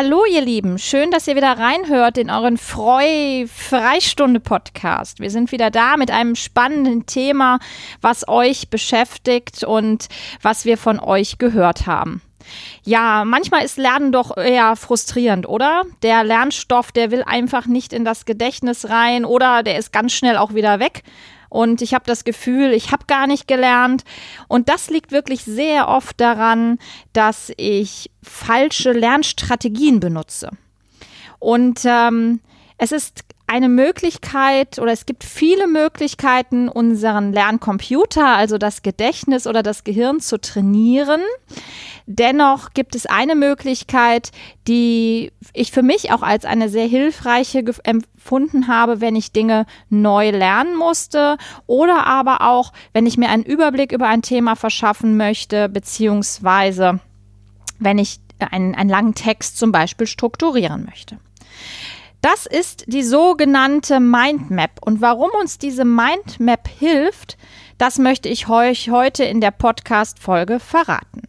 Hallo ihr Lieben, schön, dass ihr wieder reinhört in euren Freu-Freistunde-Podcast. Wir sind wieder da mit einem spannenden Thema, was euch beschäftigt und was wir von euch gehört haben. Ja, manchmal ist Lernen doch eher frustrierend, oder? Der Lernstoff, der will einfach nicht in das Gedächtnis rein oder der ist ganz schnell auch wieder weg und ich habe das Gefühl, ich habe gar nicht gelernt. Und das liegt wirklich sehr oft daran, dass ich falsche Lernstrategien benutze. Und ähm, es ist eine Möglichkeit oder es gibt viele Möglichkeiten, unseren Lerncomputer, also das Gedächtnis oder das Gehirn zu trainieren. Dennoch gibt es eine Möglichkeit, die ich für mich auch als eine sehr hilfreiche empfunden habe, wenn ich Dinge neu lernen musste oder aber auch, wenn ich mir einen Überblick über ein Thema verschaffen möchte, beziehungsweise wenn ich einen, einen langen Text zum Beispiel strukturieren möchte. Das ist die sogenannte Mindmap. Und warum uns diese Mindmap hilft, das möchte ich euch heute in der Podcast-Folge verraten.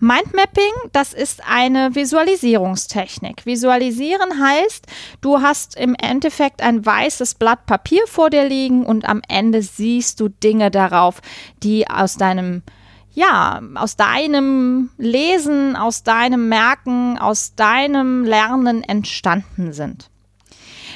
Mindmapping, das ist eine Visualisierungstechnik. Visualisieren heißt, du hast im Endeffekt ein weißes Blatt Papier vor dir liegen und am Ende siehst du Dinge darauf, die aus deinem ja, aus deinem Lesen, aus deinem Merken, aus deinem Lernen entstanden sind.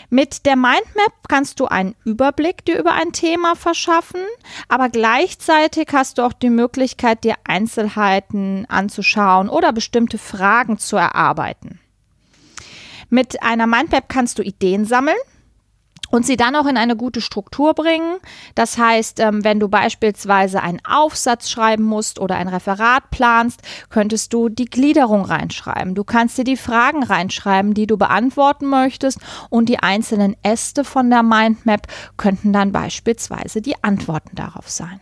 Mit der Mindmap kannst du einen Überblick dir über ein Thema verschaffen, aber gleichzeitig hast du auch die Möglichkeit, dir Einzelheiten anzuschauen oder bestimmte Fragen zu erarbeiten. Mit einer Mindmap kannst du Ideen sammeln, und sie dann auch in eine gute Struktur bringen. Das heißt, ähm, wenn du beispielsweise einen Aufsatz schreiben musst oder ein Referat planst, könntest du die Gliederung reinschreiben. Du kannst dir die Fragen reinschreiben, die du beantworten möchtest und die einzelnen Äste von der Mindmap könnten dann beispielsweise die Antworten darauf sein.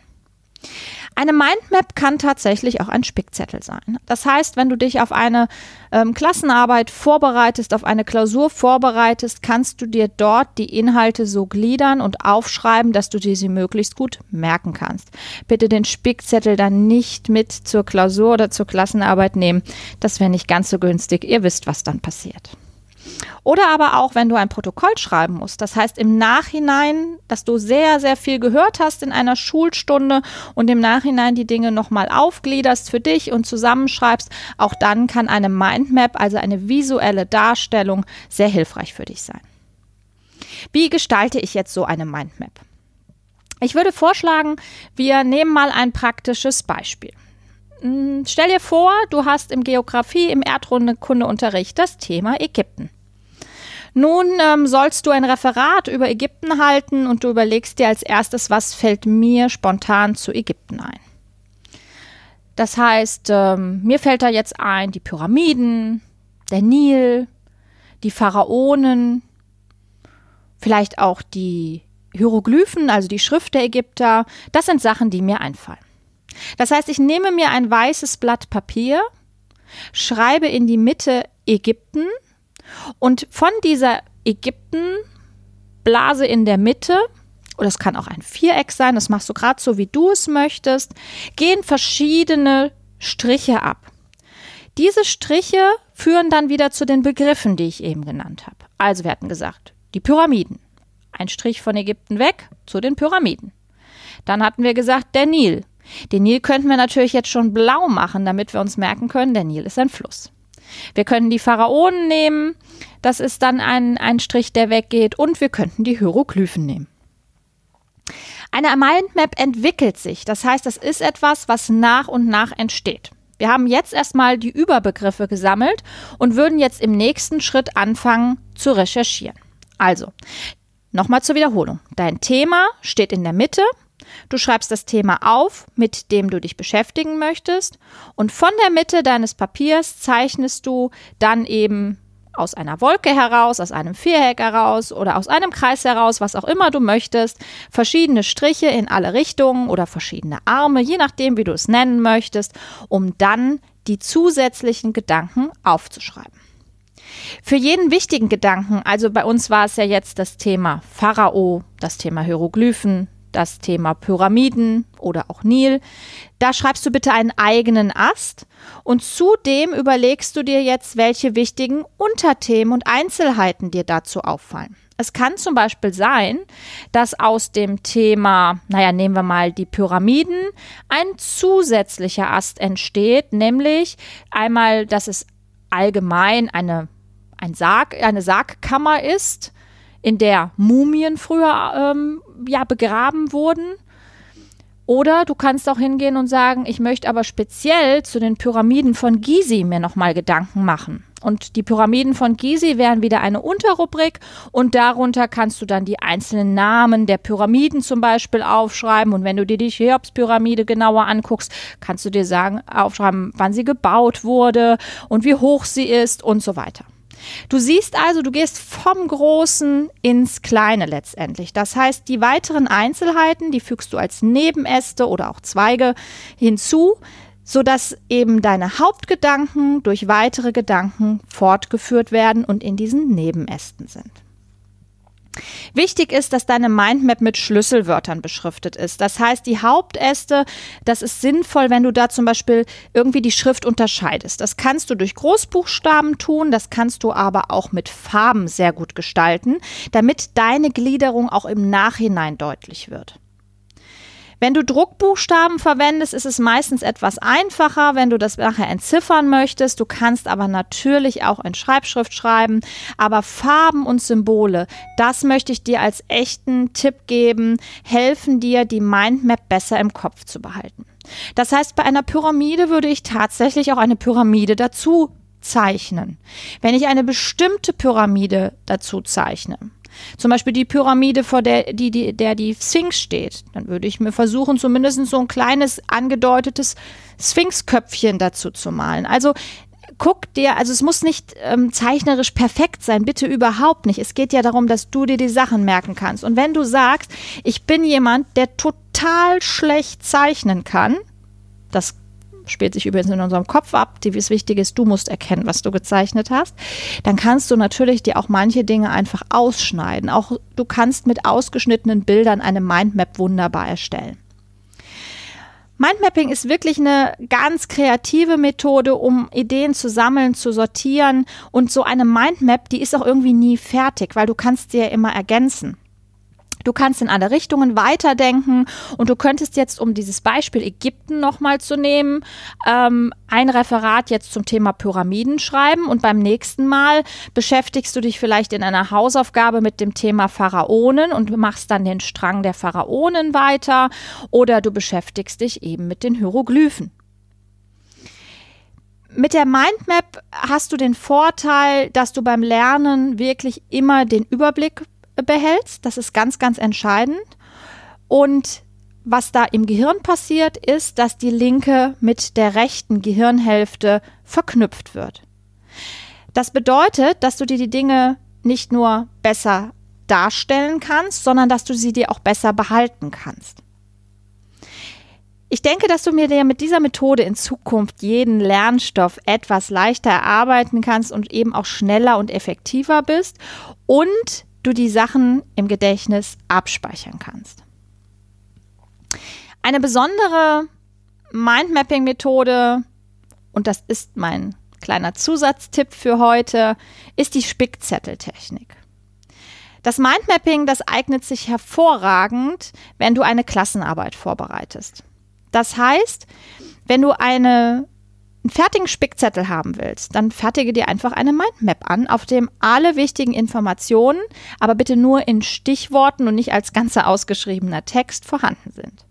Eine Mindmap kann tatsächlich auch ein Spickzettel sein. Das heißt, wenn du dich auf eine ähm, Klassenarbeit vorbereitest, auf eine Klausur vorbereitest, kannst du dir dort die Inhalte so gliedern und aufschreiben, dass du dir sie möglichst gut merken kannst. Bitte den Spickzettel dann nicht mit zur Klausur oder zur Klassenarbeit nehmen. Das wäre nicht ganz so günstig. Ihr wisst, was dann passiert. Oder aber auch, wenn du ein Protokoll schreiben musst. Das heißt im Nachhinein, dass du sehr, sehr viel gehört hast in einer Schulstunde und im Nachhinein die Dinge nochmal aufgliederst für dich und zusammenschreibst. Auch dann kann eine Mindmap, also eine visuelle Darstellung, sehr hilfreich für dich sein. Wie gestalte ich jetzt so eine Mindmap? Ich würde vorschlagen, wir nehmen mal ein praktisches Beispiel. Hm, stell dir vor, du hast im Geografie, im Erdkundeunterricht das Thema Ägypten. Nun ähm, sollst du ein Referat über Ägypten halten und du überlegst dir als erstes, was fällt mir spontan zu Ägypten ein. Das heißt, ähm, mir fällt da jetzt ein die Pyramiden, der Nil, die Pharaonen, vielleicht auch die Hieroglyphen, also die Schrift der Ägypter. Das sind Sachen, die mir einfallen. Das heißt, ich nehme mir ein weißes Blatt Papier, schreibe in die Mitte Ägypten und von dieser Ägyptenblase in der Mitte, oder es kann auch ein Viereck sein, das machst du gerade so, wie du es möchtest, gehen verschiedene Striche ab. Diese Striche führen dann wieder zu den Begriffen, die ich eben genannt habe. Also wir hatten gesagt, die Pyramiden. Ein Strich von Ägypten weg zu den Pyramiden. Dann hatten wir gesagt, der Nil. Den Nil könnten wir natürlich jetzt schon blau machen, damit wir uns merken können, der Nil ist ein Fluss. Wir können die Pharaonen nehmen, das ist dann ein, ein Strich, der weggeht, und wir könnten die Hieroglyphen nehmen. Eine Mindmap entwickelt sich, das heißt, das ist etwas, was nach und nach entsteht. Wir haben jetzt erstmal die Überbegriffe gesammelt und würden jetzt im nächsten Schritt anfangen zu recherchieren. Also, nochmal zur Wiederholung. Dein Thema steht in der Mitte Du schreibst das Thema auf, mit dem du dich beschäftigen möchtest und von der Mitte deines Papiers zeichnest du dann eben aus einer Wolke heraus, aus einem Viereck heraus oder aus einem Kreis heraus, was auch immer du möchtest, verschiedene Striche in alle Richtungen oder verschiedene Arme, je nachdem, wie du es nennen möchtest, um dann die zusätzlichen Gedanken aufzuschreiben. Für jeden wichtigen Gedanken, also bei uns war es ja jetzt das Thema Pharao, das Thema Hieroglyphen, das Thema Pyramiden oder auch Nil. Da schreibst du bitte einen eigenen Ast und zudem überlegst du dir jetzt, welche wichtigen Unterthemen und Einzelheiten dir dazu auffallen. Es kann zum Beispiel sein, dass aus dem Thema, naja, nehmen wir mal die Pyramiden, ein zusätzlicher Ast entsteht, nämlich einmal, dass es allgemein eine, ein Sarg, eine Sargkammer ist, in der Mumien früher ähm, ja, begraben wurden. Oder du kannst auch hingehen und sagen, ich möchte aber speziell zu den Pyramiden von Gizi mir nochmal Gedanken machen. Und die Pyramiden von Gizi wären wieder eine Unterrubrik und darunter kannst du dann die einzelnen Namen der Pyramiden zum Beispiel aufschreiben. Und wenn du dir die Cheops-Pyramide genauer anguckst, kannst du dir sagen, aufschreiben, wann sie gebaut wurde und wie hoch sie ist und so weiter. Du siehst also, du gehst vom Großen ins Kleine letztendlich. Das heißt, die weiteren Einzelheiten, die fügst du als Nebenäste oder auch Zweige hinzu, sodass eben deine Hauptgedanken durch weitere Gedanken fortgeführt werden und in diesen Nebenästen sind. Wichtig ist, dass deine Mindmap mit Schlüsselwörtern beschriftet ist. Das heißt, die Hauptäste, das ist sinnvoll, wenn du da zum Beispiel irgendwie die Schrift unterscheidest. Das kannst du durch Großbuchstaben tun, das kannst du aber auch mit Farben sehr gut gestalten, damit deine Gliederung auch im Nachhinein deutlich wird. Wenn du Druckbuchstaben verwendest, ist es meistens etwas einfacher, wenn du das nachher entziffern möchtest. Du kannst aber natürlich auch in Schreibschrift schreiben. Aber Farben und Symbole, das möchte ich dir als echten Tipp geben, helfen dir, die Mindmap besser im Kopf zu behalten. Das heißt, bei einer Pyramide würde ich tatsächlich auch eine Pyramide dazu zeichnen. Wenn ich eine bestimmte Pyramide dazu zeichne, zum Beispiel die Pyramide, vor der die, die, der die Sphinx steht. Dann würde ich mir versuchen, zumindest so ein kleines angedeutetes Sphinxköpfchen dazu zu malen. Also guck dir, also es muss nicht ähm, zeichnerisch perfekt sein, bitte überhaupt nicht. Es geht ja darum, dass du dir die Sachen merken kannst. Und wenn du sagst, ich bin jemand, der total schlecht zeichnen kann, das spielt sich übrigens in unserem Kopf ab. Das Wichtige ist, du musst erkennen, was du gezeichnet hast. Dann kannst du natürlich dir auch manche Dinge einfach ausschneiden. Auch du kannst mit ausgeschnittenen Bildern eine Mindmap wunderbar erstellen. Mindmapping ist wirklich eine ganz kreative Methode, um Ideen zu sammeln, zu sortieren. Und so eine Mindmap, die ist auch irgendwie nie fertig, weil du kannst sie ja immer ergänzen. Du kannst in alle Richtungen weiterdenken und du könntest jetzt, um dieses Beispiel Ägypten nochmal zu nehmen, ähm, ein Referat jetzt zum Thema Pyramiden schreiben und beim nächsten Mal beschäftigst du dich vielleicht in einer Hausaufgabe mit dem Thema Pharaonen und machst dann den Strang der Pharaonen weiter oder du beschäftigst dich eben mit den Hieroglyphen. Mit der Mindmap hast du den Vorteil, dass du beim Lernen wirklich immer den Überblick behältst. Das ist ganz, ganz entscheidend. Und was da im Gehirn passiert, ist, dass die linke mit der rechten Gehirnhälfte verknüpft wird. Das bedeutet, dass du dir die Dinge nicht nur besser darstellen kannst, sondern dass du sie dir auch besser behalten kannst. Ich denke, dass du mir mit dieser Methode in Zukunft jeden Lernstoff etwas leichter erarbeiten kannst und eben auch schneller und effektiver bist und du die Sachen im Gedächtnis abspeichern kannst. Eine besondere Mindmapping-Methode, und das ist mein kleiner Zusatztipp für heute, ist die Spickzetteltechnik. Das Mindmapping, das eignet sich hervorragend, wenn du eine Klassenarbeit vorbereitest. Das heißt, wenn du eine einen fertigen Spickzettel haben willst, dann fertige dir einfach eine Mindmap an, auf dem alle wichtigen Informationen, aber bitte nur in Stichworten und nicht als ganzer ausgeschriebener Text vorhanden sind.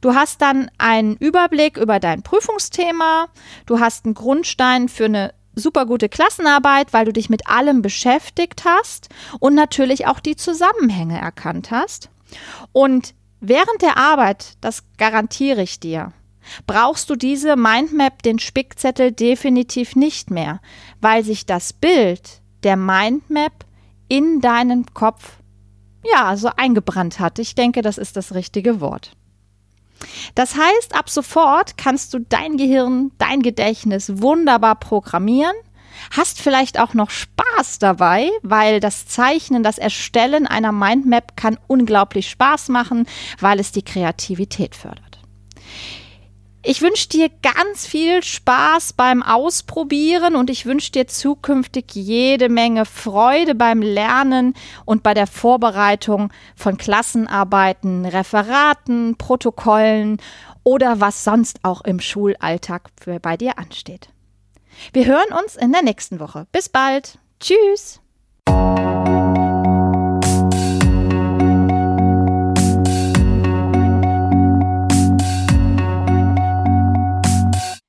Du hast dann einen Überblick über dein Prüfungsthema, du hast einen Grundstein für eine super gute Klassenarbeit, weil du dich mit allem beschäftigt hast und natürlich auch die Zusammenhänge erkannt hast. Und während der Arbeit, das garantiere ich dir, brauchst du diese Mindmap, den Spickzettel definitiv nicht mehr, weil sich das Bild der Mindmap in deinen Kopf ja so eingebrannt hat. Ich denke, das ist das richtige Wort. Das heißt, ab sofort kannst du dein Gehirn, dein Gedächtnis wunderbar programmieren, Hast vielleicht auch noch Spaß dabei, weil das Zeichnen, das Erstellen einer Mindmap kann unglaublich Spaß machen, weil es die Kreativität fördert. Ich wünsche dir ganz viel Spaß beim Ausprobieren und ich wünsche dir zukünftig jede Menge Freude beim Lernen und bei der Vorbereitung von Klassenarbeiten, Referaten, Protokollen oder was sonst auch im Schulalltag für bei dir ansteht. Wir hören uns in der nächsten Woche. Bis bald. Tschüss.